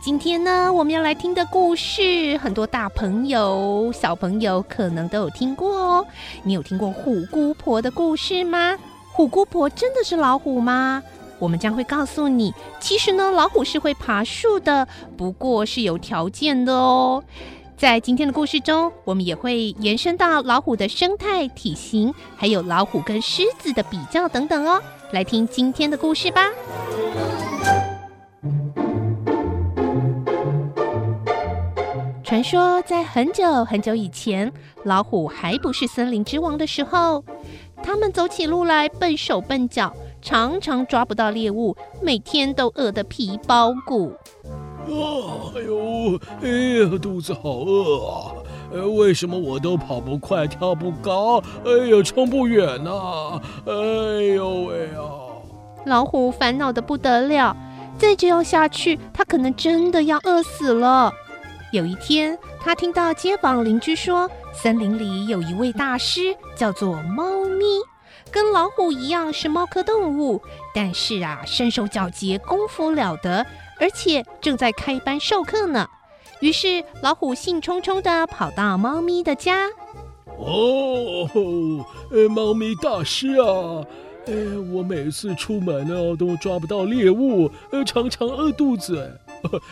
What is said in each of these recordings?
今天呢，我们要来听的故事，很多大朋友、小朋友可能都有听过哦。你有听过虎姑婆的故事吗？虎姑婆真的是老虎吗？我们将会告诉你，其实呢，老虎是会爬树的，不过是有条件的哦。在今天的故事中，我们也会延伸到老虎的生态、体型，还有老虎跟狮子的比较等等哦。来听今天的故事吧。传说在很久很久以前，老虎还不是森林之王的时候，他们走起路来笨手笨脚，常常抓不到猎物，每天都饿得皮包骨。啊，哎呦，哎呀，肚子好饿啊！呃，为什么我都跑不快，跳不高，哎呀，冲不远呢？啊？哎呦喂啊！老虎烦恼的不得了，再这样下去，它可能真的要饿死了。有一天，他听到街坊邻居说，森林里有一位大师，叫做猫咪，跟老虎一样是猫科动物，但是啊，身手矫捷，功夫了得，而且正在开班授课呢。于是，老虎兴冲冲地跑到猫咪的家。哦，呃，猫咪大师啊，呃，我每次出门呢，都抓不到猎物，呃，常常饿肚子。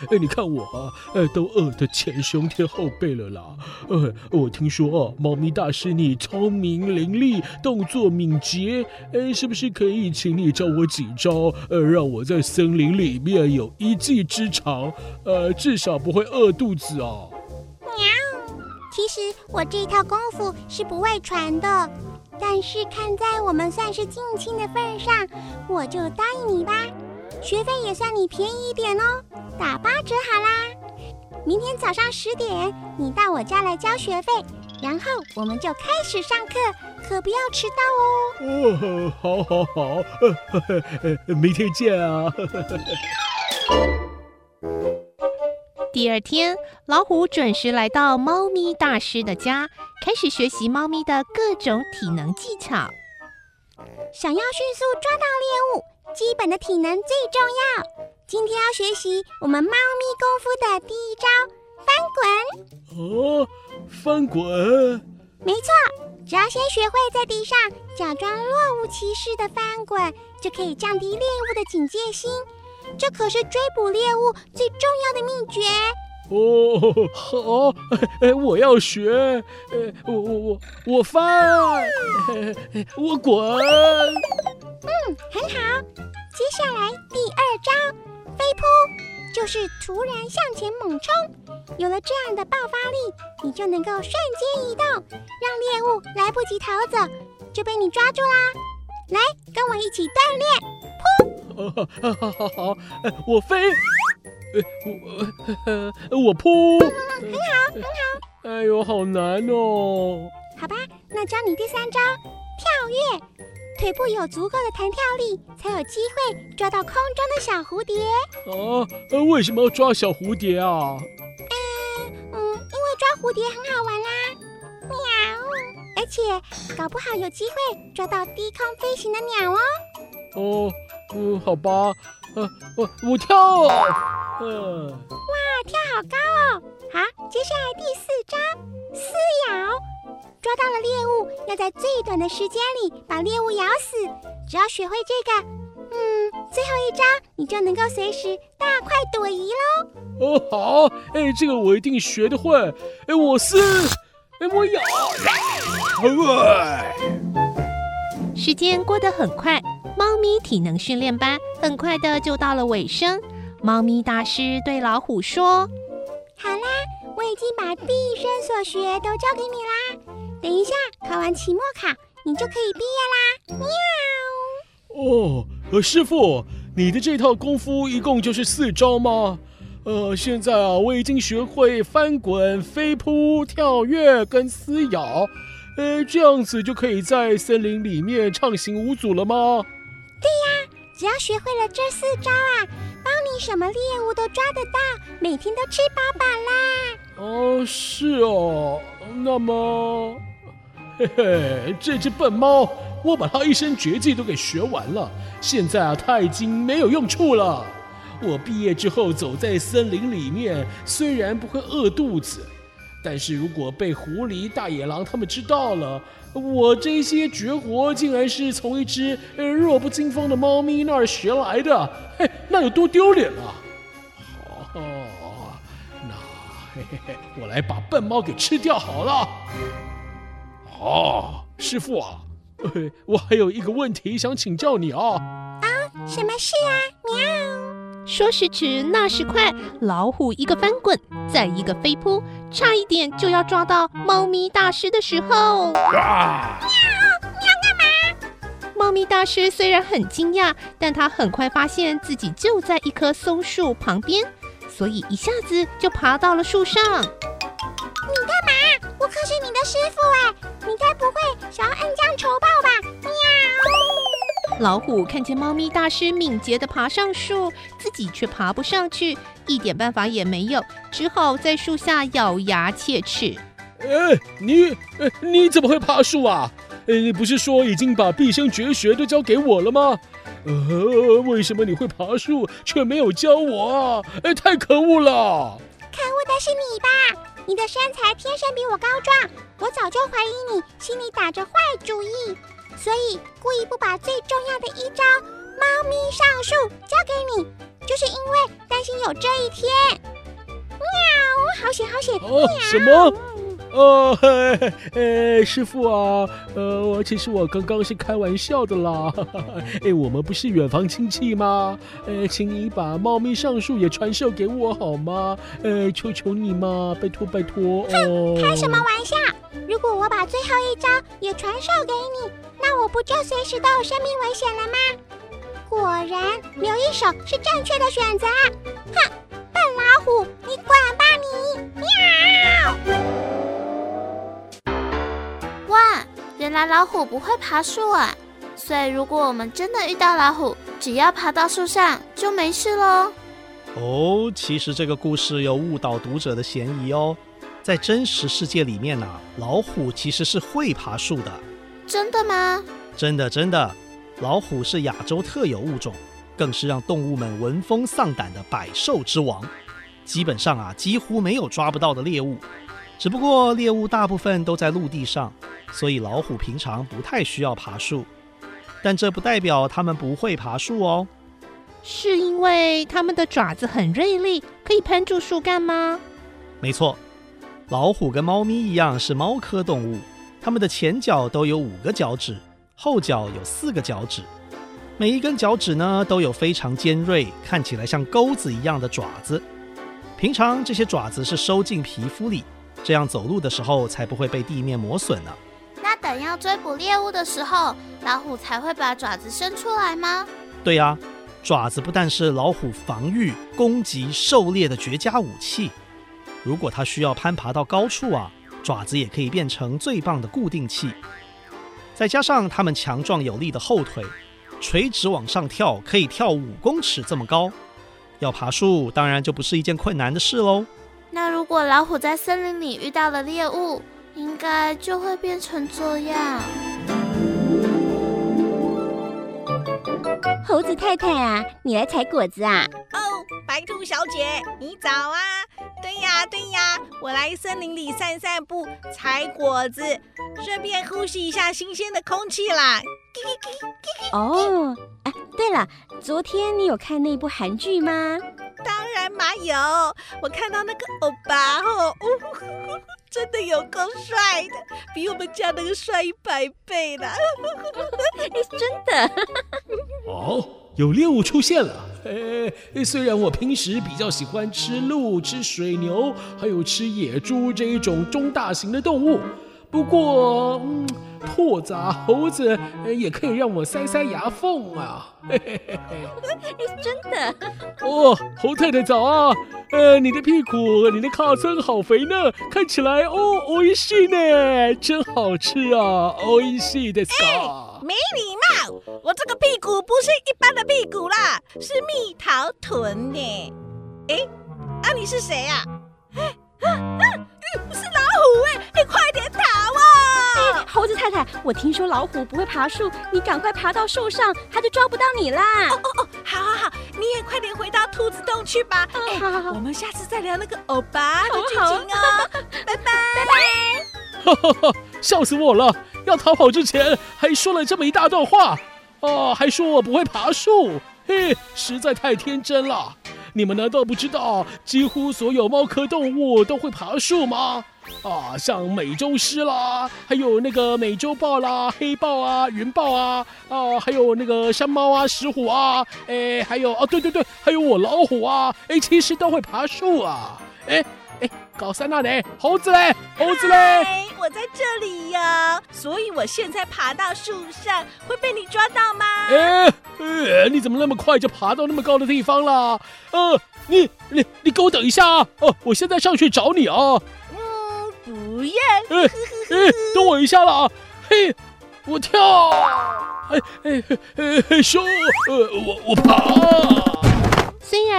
哎，你看我啊，哎，都饿得前胸贴后背了啦。呃，我听说啊，猫咪大师你聪明伶俐，动作敏捷，哎，是不是可以请你教我几招，呃，让我在森林里面有一技之长，呃，至少不会饿肚子啊？喵，其实我这套功夫是不会传的，但是看在我们算是近亲的份上，我就答应你吧。学费也算你便宜一点哦，打八折好啦。明天早上十点，你到我家来交学费，然后我们就开始上课，可不要迟到哦。哦，好，好，好，明天见啊。第二天，老虎准时来到猫咪大师的家，开始学习猫咪的各种体能技巧。想要迅速抓到猎物，基本的体能最重要。今天要学习我们猫咪功夫的第一招翻滚。哦，翻滚？没错，只要先学会在地上假装若无其事的翻滚，就可以降低猎物的警戒心。这可是追捕猎物最重要的秘诀。哦，好，哎，我要学，哎，我我我我翻，我滚。嗯，很好。接下来第二招飞扑，就是突然向前猛冲。有了这样的爆发力，你就能够瞬间移动，让猎物来不及逃走，就被你抓住啦。来，跟我一起锻炼，扑！好好好好，我飞。我我扑，很好很好。哎呦，好难哦。好吧，那教你第三招跳跃，腿部有足够的弹跳力，才有机会抓到空中的小蝴蝶。啊，为什么要抓小蝴蝶啊？嗯嗯，因为抓蝴蝶很好玩啦。喵，而且搞不好有机会抓到低空飞行的鸟哦。哦，嗯，好吧。呃，我我跳，嗯，哇，跳好高哦！好，接下来第四招，撕咬，抓到了猎物，要在最短的时间里把猎物咬死。只要学会这个，嗯，最后一招你就能够随时大快朵颐喽。哦，好，哎，这个我一定学得会。哎，我是，哎，我咬，哎，时间过得很快。猫咪体能训练班很快的就到了尾声。猫咪大师对老虎说：“好啦，我已经把毕生所学都教给你啦。等一下考完期末考，你就可以毕业啦。”喵。哦，呃，师傅，你的这套功夫一共就是四招吗？呃，现在啊，我已经学会翻滚、飞扑、跳跃跟撕咬，呃，这样子就可以在森林里面畅行无阻了吗？对呀，只要学会了这四招啊，帮你什么猎物都抓得到，每天都吃饱饱啦。哦，是哦，那么，嘿嘿，这只笨猫，我把它一身绝技都给学完了，现在啊，它已经没有用处了。我毕业之后走在森林里面，虽然不会饿肚子，但是如果被狐狸、大野狼他们知道了，我这些绝活竟然是从一只弱不禁风的猫咪那儿学来的，嘿，那有多丢脸啊！好。嘿嘿嘿，我来把笨猫给吃掉好了。哦，师傅啊，我还有一个问题想请教你啊。啊，什么事啊？喵！说时迟，那时快，老虎一个翻滚，再一个飞扑，差一点就要抓到猫咪大师的时候。啊！喵！喵干嘛？猫咪大师虽然很惊讶，但他很快发现自己就在一棵松树旁边。所以一下子就爬到了树上。我可是你的师傅哎！你该不会想要恩将仇报吧？喵！老虎看见猫咪大师敏捷地爬上树，自己却爬不上去，一点办法也没有，只好在树下咬牙切齿。哎，你，哎，你怎么会爬树啊？哎，你不是说已经把毕生绝学都交给我了吗？呃，为什么你会爬树却没有教我啊？哎，太可恶了！可恶的是你吧？你的身材天生比我高壮，我早就怀疑你心里打着坏主意，所以故意不把最重要的一招“猫咪上树”交给你，就是因为担心有这一天。喵，好险好险！哦，什么？哦，嘿嘿，哎，师傅啊，呃，我其实我刚刚是开玩笑的啦，哎，我们不是远房亲戚吗？呃，请你把猫咪上树也传授给我好吗？呃，求求你嘛，拜托拜托！哼，开什么玩笑？如果我把最后一招也传授给你，那我不就随时都有生命危险了吗？果然，留一手是正确的选择。哼，笨老虎，你滚吧你！喵。原来老虎不会爬树啊，所以如果我们真的遇到老虎，只要爬到树上就没事喽。哦，其实这个故事有误导读者的嫌疑哦。在真实世界里面呢、啊，老虎其实是会爬树的。真的吗？真的真的，老虎是亚洲特有物种，更是让动物们闻风丧胆的百兽之王。基本上啊，几乎没有抓不到的猎物。只不过猎物大部分都在陆地上，所以老虎平常不太需要爬树。但这不代表它们不会爬树哦。是因为它们的爪子很锐利，可以攀住树干吗？没错，老虎跟猫咪一样是猫科动物，它们的前脚都有五个脚趾，后脚有四个脚趾，每一根脚趾呢都有非常尖锐、看起来像钩子一样的爪子。平常这些爪子是收进皮肤里。这样走路的时候才不会被地面磨损呢。那等要追捕猎物的时候，老虎才会把爪子伸出来吗？对呀，爪子不但是老虎防御、攻击、狩猎的绝佳武器，如果它需要攀爬到高处啊，爪子也可以变成最棒的固定器。再加上它们强壮有力的后腿，垂直往上跳，可以跳五公尺这么高，要爬树当然就不是一件困难的事喽。那如果老虎在森林里遇到了猎物，应该就会变成这样。猴子太太啊，你来采果子啊？哦，白兔小姐，你早啊！对呀对呀，我来森林里散散步，采果子，顺便呼吸一下新鲜的空气啦。哦，哎，对了，昨天你有看那部韩剧吗？当然嘛有，我看到那个欧巴哦，哦，真的有够帅的，比我们家那个帅一百倍呢。真的。哦，有猎物出现了。哎，虽然我平时比较喜欢吃鹿、吃水牛，还有吃野猪这一种中大型的动物，不过，嗯，兔子啊、猴子也可以让我塞塞牙缝啊。嘿嘿嘿嘿，真的？哦，猴太太早啊！呃，你的屁股、你的卡森好肥呢，看起来哦，おいしい呢，真好吃啊，おいしいですか？没礼貌！我这个屁股不是一般的屁股啦，是蜜桃臀呢。哎，啊，你是谁呀？哎，啊啊，是老虎 哎！你快点逃啊！猴子太太，我听说老虎不会爬树，你赶快爬到树上，它就抓不到你啦。哦哦哦，好好好，你也快点回到兔子洞去吧。嗯，好好好，我们下次再聊那个欧巴的剧情哦。拜拜拜拜。哈哈哈，笑死我了！要逃跑之前还说了这么一大段话，哦，还说我不会爬树，嘿，实在太天真了。你们难道不知道，几乎所有猫科动物都会爬树吗？啊，像美洲狮啦，还有那个美洲豹啦、黑豹啊、云豹啊，啊，还有那个山猫啊、石虎啊，哎，还有啊，对对对，还有我老虎啊，哎，其实都会爬树啊，哎。哎，高三那里，猴子嘞，猴子嘞，我在这里呀，所以我现在爬到树上会被你抓到吗？哎，哎，你怎么那么快就爬到那么高的地方了？呃，你你你给我等一下啊！哦，我现在上去找你啊。嗯，不要。哎哎，等我一下了啊！嘿，我跳，哎哎哎哎，咻，呃，我我爬。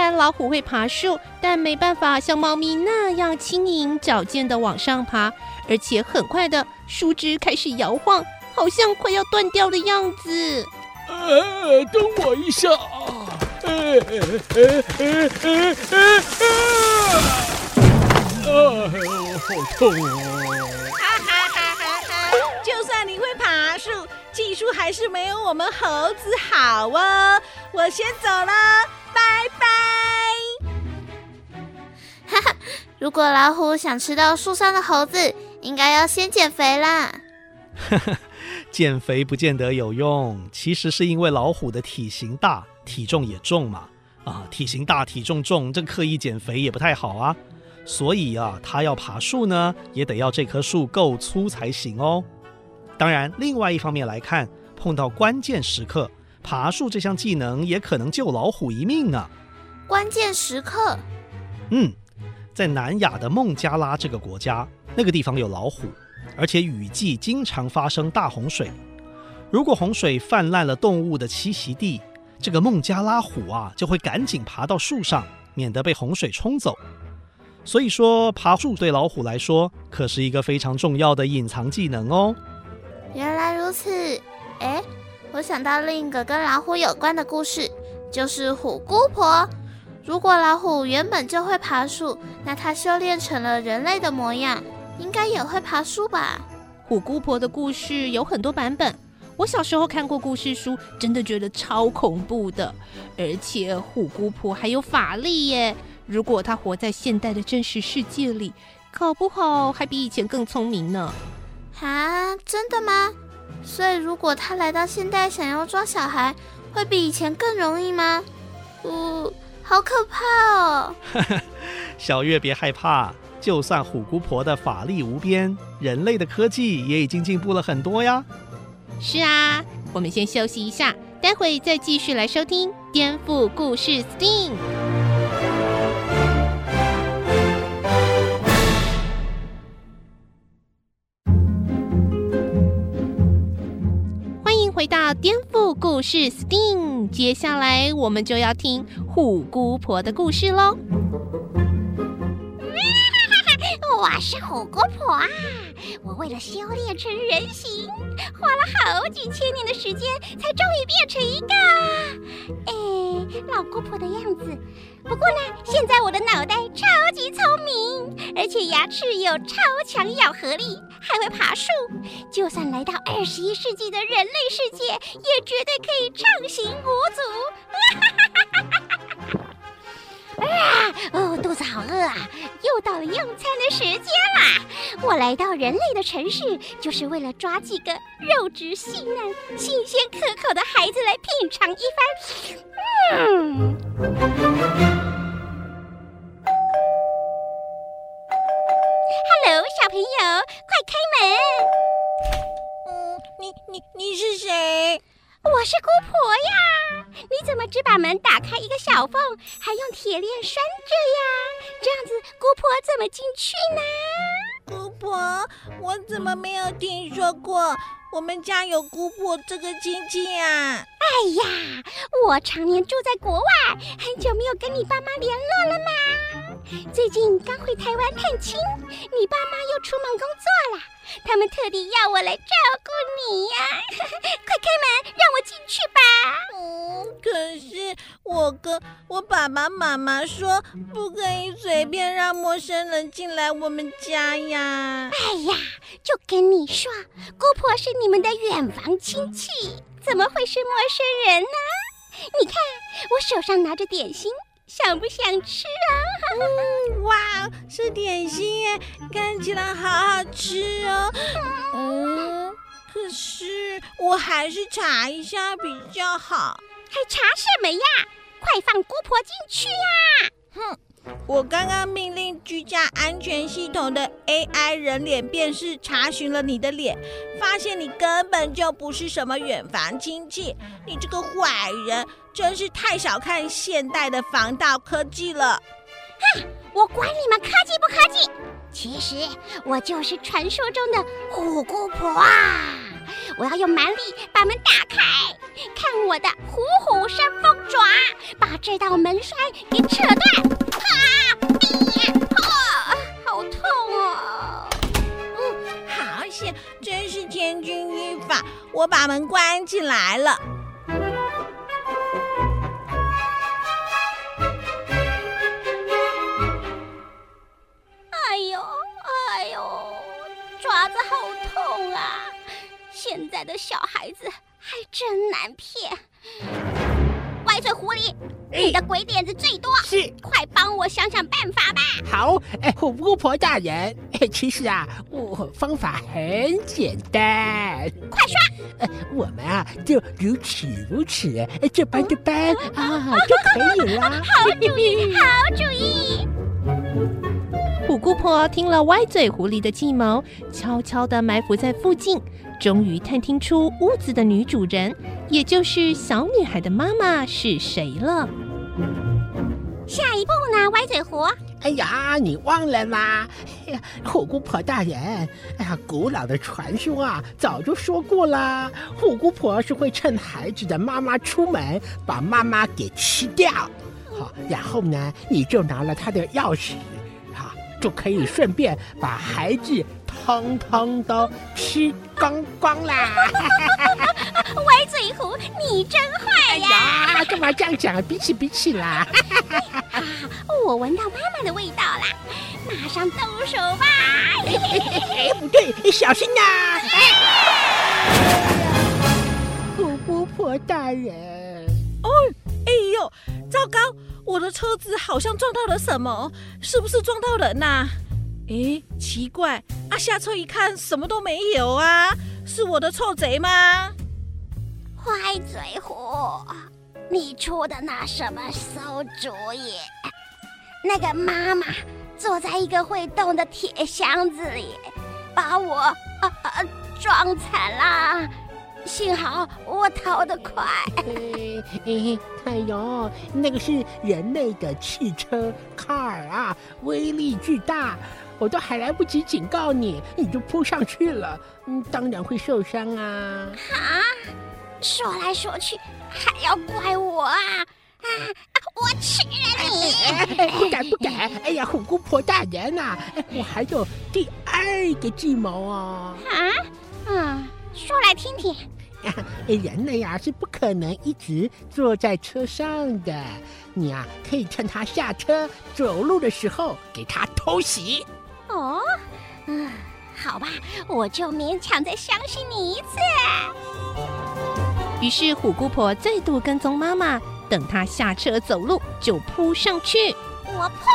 虽然老虎会爬树，但没办法像猫咪那样轻盈矫健地往上爬，而且很快的树枝开始摇晃，好像快要断掉的样子。呃，等我一下啊！呃呃呃呃呃，哎呦，好痛哦！哈哈哈哈哈！就算你会爬树，技术还是没有我们猴子好哦。我先走了。拜拜！哈哈，如果老虎想吃到树上的猴子，应该要先减肥啦。哈哈，减肥不见得有用，其实是因为老虎的体型大，体重也重嘛。啊，体型大，体重重，这刻意减肥也不太好啊。所以啊，它要爬树呢，也得要这棵树够粗才行哦。当然，另外一方面来看，碰到关键时刻。爬树这项技能也可能救老虎一命啊。关键时刻，嗯，在南亚的孟加拉这个国家，那个地方有老虎，而且雨季经常发生大洪水。如果洪水泛滥了动物的栖息地，这个孟加拉虎啊就会赶紧爬到树上，免得被洪水冲走。所以说，爬树对老虎来说可是一个非常重要的隐藏技能哦。原来如此，哎。我想到另一个跟老虎有关的故事，就是虎姑婆。如果老虎原本就会爬树，那它修炼成了人类的模样，应该也会爬树吧？虎姑婆的故事有很多版本，我小时候看过故事书，真的觉得超恐怖的。而且虎姑婆还有法力耶，如果她活在现代的真实世界里，搞不好还比以前更聪明呢。啊，真的吗？所以，如果他来到现代想要抓小孩，会比以前更容易吗？呜，好可怕哦！小月别害怕，就算虎姑婆的法力无边，人类的科技也已经进步了很多呀。是啊，我们先休息一下，待会再继续来收听颠覆故事 STEAM。回到颠覆故事 STEAM，接下来我们就要听虎姑婆的故事喽。我是虎姑婆啊！我为了修炼成人形，花了好几千年的时间，才终于变成一个……哎，老姑婆的样子。不过呢，现在我的脑袋超级聪明，而且牙齿有超强咬合力，还会爬树。就算来到二十一世纪的人类世界，也绝对可以畅行无阻。哈哈哈哈哈！哦，肚子好饿啊！又到了用餐的时间啦！我来到人类的城市，就是为了抓几个肉质细嫩、新鲜可口的孩子来品尝一番。嗯。Hello，小朋友，快开门！嗯，你你你是谁？我是姑婆呀。你怎么只把门打开一个小缝，还用铁链拴着呀？这样子，姑婆怎么进去呢？姑婆，我怎么没有听说过我们家有姑婆这个亲戚啊？哎呀，我常年住在国外，很久没有跟你爸妈联络了嘛。最近刚回台湾探亲，你爸妈又出门工作了。他们特地要我来照顾你呀！快开门，让我进去吧。嗯，可是我跟我爸爸妈妈说，不可以随便让陌生人进来我们家呀。哎呀，就跟你说，姑婆是你们的远房亲戚，怎么会是陌生人呢？你看，我手上拿着点心。想不想吃啊？嗯，哇，是点心耶，看起来好好吃哦。嗯，可是我还是查一下比较好。还查什么呀？快放姑婆进去呀！哼。我刚刚命令居家安全系统的 AI 人脸辨识查询了你的脸，发现你根本就不是什么远房亲戚。你这个坏人，真是太小看现代的防盗科技了！哼，我管你们科技不科技，其实我就是传说中的虎姑婆啊！我要用蛮力把门打开，看我的虎虎生风爪，把这道门栓给扯断。啊！啊！好痛哦！嗯，好险，真是千钧一发我把门关起来了。现在的小孩子还真难骗。歪嘴狐狸，你的鬼点子最多，是，快帮我想想办法吧。好，哎，巫婆大人，哎，其实啊，我方法很简单，快说。呃，我们啊，就如此如此，哎，这般这般啊，就可以了。好主意，好主意。虎姑婆听了歪嘴狐狸的计谋，悄悄地埋伏在附近。终于探听出屋子的女主人，也就是小女孩的妈妈是谁了。下一步呢，歪嘴狐？哎呀，你忘了吗？哎呀，虎姑婆大人，哎呀，古老的传说啊，早就说过了，虎姑婆是会趁孩子的妈妈出门，把妈妈给吃掉。好，然后呢，你就拿了她的钥匙，就可以顺便把孩子。通通都吃光光啦！歪嘴狐，你真坏呀！哎呀，干嘛这样讲？比起比起啦！啊，我闻到妈妈的味道啦，马上动手吧！哎，不对，小心呐！虎姑婆大人，哦，哎呦，糟糕，我的车子好像撞到了什么，是不是撞到人呐、啊？哎，奇怪啊！下车一看，什么都没有啊！是我的臭贼吗？坏嘴虎，你出的那什么馊主意？那个妈妈坐在一个会动的铁箱子里，把我啊啊撞惨了。幸好我逃得快。哎，呦，那个是人类的汽车 car 啊，威力巨大。我都还来不及警告你，你就扑上去了，嗯，当然会受伤啊！啊，说来说去还要怪我啊！啊，我吃了你！不敢不敢！哎呀，虎姑婆大人呐、啊，我还有第二个计谋哦！啊，嗯，说来听听。人类呀、啊、是不可能一直坐在车上的，你呀、啊、可以趁他下车走路的时候给他偷袭。哦，嗯，好吧，我就勉强再相信你一次。于是虎姑婆再度跟踪妈妈，等她下车走路就扑上去。我扑！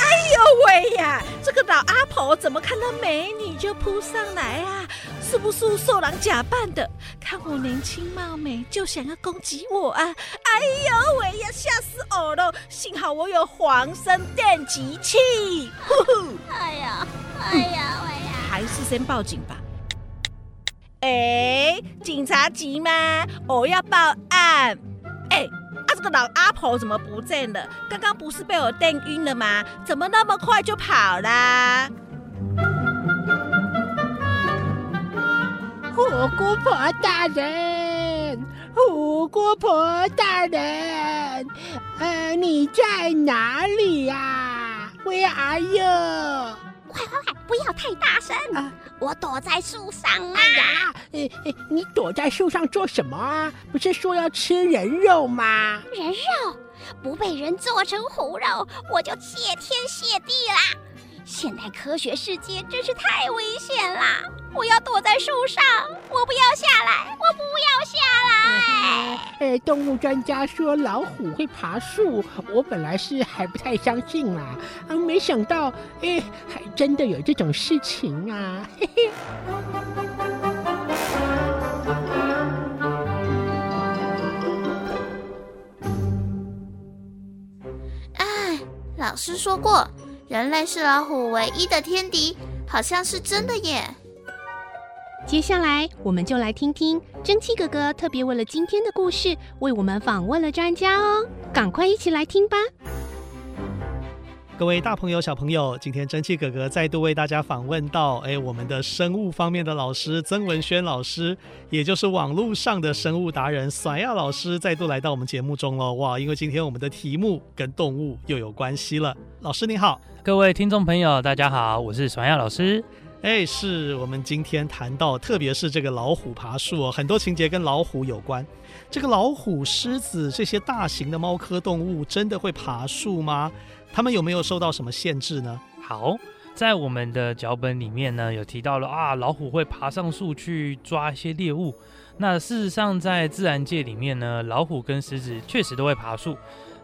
哎呦喂呀！这个老阿婆怎么看到美女就扑上来啊？是不是受狼假扮的？看我年轻貌美，就想要攻击我啊！哎呦喂呀，吓死我了！幸好我有黄身电击器。呼呼！哎呀，哎呀，喂呀！还是先报警吧。哎，警察局吗？我要报案。哎，啊，这个老阿婆怎么不见了？刚刚不是被我电晕了吗？怎么那么快就跑啦？虎姑婆大人，虎姑婆大人，呃，你在哪里呀，啊？Where are you？快快快，不要太大声啊！我躲在树上啊！哎呀，你躲在树上做什么啊？不是说要吃人肉吗？人肉不被人做成虎肉，我就谢天谢地啦！现代科学世界真是太危险啦！我要躲在树上，我不要下来，我不要下来。呃，动物专家说老虎会爬树，我本来是还不太相信啦，啊，没想到，哎，还真的有这种事情啊！嘿嘿。哎，老师说过。人类是老虎唯一的天敌，好像是真的耶。接下来，我们就来听听蒸汽哥哥特别为了今天的故事，为我们访问了专家哦。赶快一起来听吧！各位大朋友、小朋友，今天蒸汽哥哥再度为大家访问到，哎，我们的生物方面的老师曾文轩老师，也就是网络上的生物达人甩亚老师，再度来到我们节目中了。哇，因为今天我们的题目跟动物又有关系了。老师你好。各位听众朋友，大家好，我是甩亚老师。哎，是我们今天谈到，特别是这个老虎爬树哦，很多情节跟老虎有关。这个老虎、狮子这些大型的猫科动物，真的会爬树吗？它们有没有受到什么限制呢？好，在我们的脚本里面呢，有提到了啊，老虎会爬上树去抓一些猎物。那事实上，在自然界里面呢，老虎跟狮子确实都会爬树。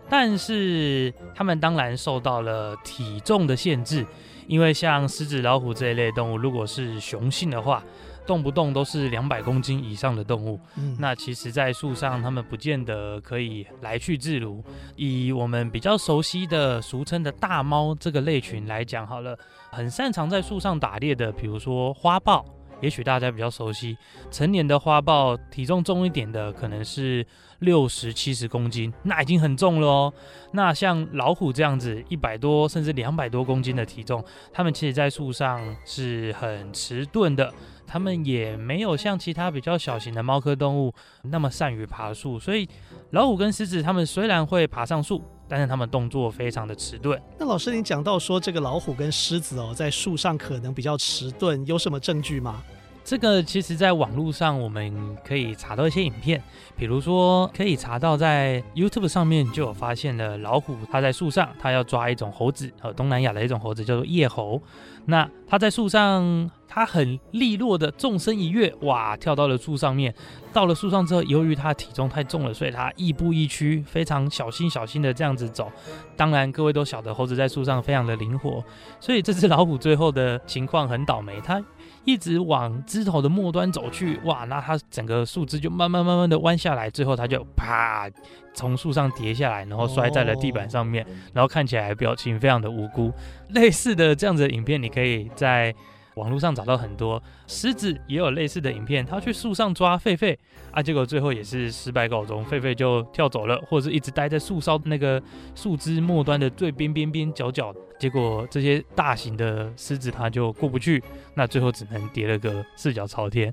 但是它们当然受到了体重的限制，因为像狮子、老虎这一类动物，如果是雄性的话，动不动都是两百公斤以上的动物。嗯，那其实，在树上，它们不见得可以来去自如。以我们比较熟悉的、俗称的大猫这个类群来讲，好了，很擅长在树上打猎的，比如说花豹。也许大家比较熟悉，成年的花豹体重重一点的可能是六十七十公斤，那已经很重了哦。那像老虎这样子一百多甚至两百多公斤的体重，它们其实在树上是很迟钝的，它们也没有像其他比较小型的猫科动物那么善于爬树，所以老虎跟狮子它们虽然会爬上树。但是他们动作非常的迟钝。那老师，你讲到说这个老虎跟狮子哦，在树上可能比较迟钝，有什么证据吗？这个其实，在网络上我们可以查到一些影片，比如说可以查到在 YouTube 上面就有发现了老虎，它在树上，它要抓一种猴子，呃，东南亚的一种猴子叫做叶猴。那它在树上，它很利落的纵身一跃，哇，跳到了树上面。到了树上之后，由于它体重太重了，所以它亦步亦趋，非常小心小心的这样子走。当然，各位都晓得猴子在树上非常的灵活，所以这只老虎最后的情况很倒霉，它一直往枝头的末端走去，哇，那它整个树枝就慢慢慢慢的弯下来，最后它就啪从树上跌下来，然后摔在了地板上面，然后看起来表情非常的无辜。类似的这样子的影片，你可以在网络上找到很多。狮子也有类似的影片，它去树上抓狒狒啊，结果最后也是失败告终，狒狒就跳走了，或者是一直待在树梢那个树枝末端的最边边边角角。结果这些大型的狮子它就过不去，那最后只能跌了个四脚朝天。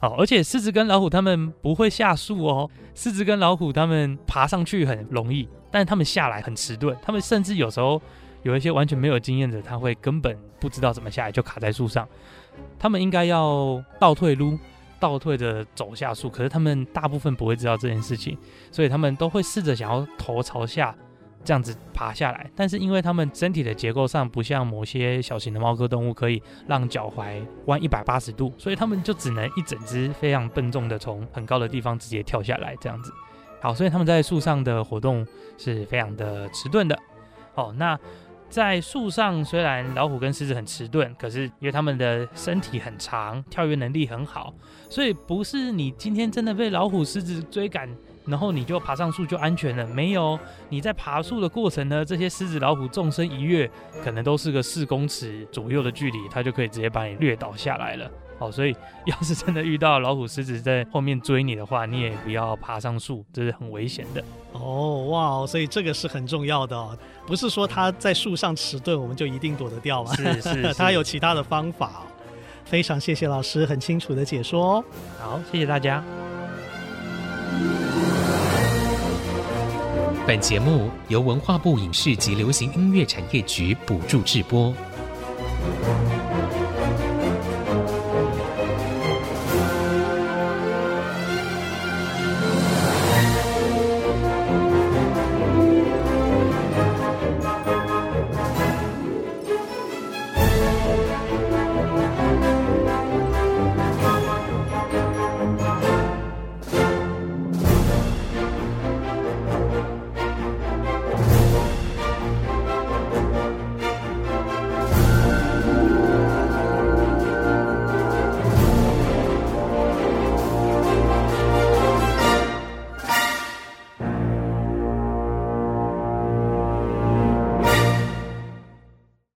好，而且狮子跟老虎它们不会下树哦，狮子跟老虎它们爬上去很容易，但是它们下来很迟钝，它们甚至有时候有一些完全没有经验的，他会根本不知道怎么下来就卡在树上，他们应该要倒退撸，倒退着走下树，可是他们大部分不会知道这件事情，所以他们都会试着想要头朝下。这样子爬下来，但是因为它们身体的结构上不像某些小型的猫科动物可以让脚踝弯一百八十度，所以它们就只能一整只非常笨重的从很高的地方直接跳下来这样子。好，所以他们在树上的活动是非常的迟钝的。好，那在树上，虽然老虎跟狮子很迟钝，可是因为它们的身体很长，跳跃能力很好，所以不是你今天真的被老虎、狮子追赶。然后你就爬上树就安全了？没有，你在爬树的过程呢，这些狮子、老虎纵身一跃，可能都是个四公尺左右的距离，它就可以直接把你掠倒下来了。好，所以 要是真的遇到老虎、狮子在后面追你的话，你也不要爬上树，这是很危险的。哦，哇，所以这个是很重要的哦，不是说它在树上迟钝，我们就一定躲得掉吗？是是，是，它有其他的方法。非常谢谢老师很清楚的解说哦。好，谢谢大家。本节目由文化部影视及流行音乐产业局补助制播。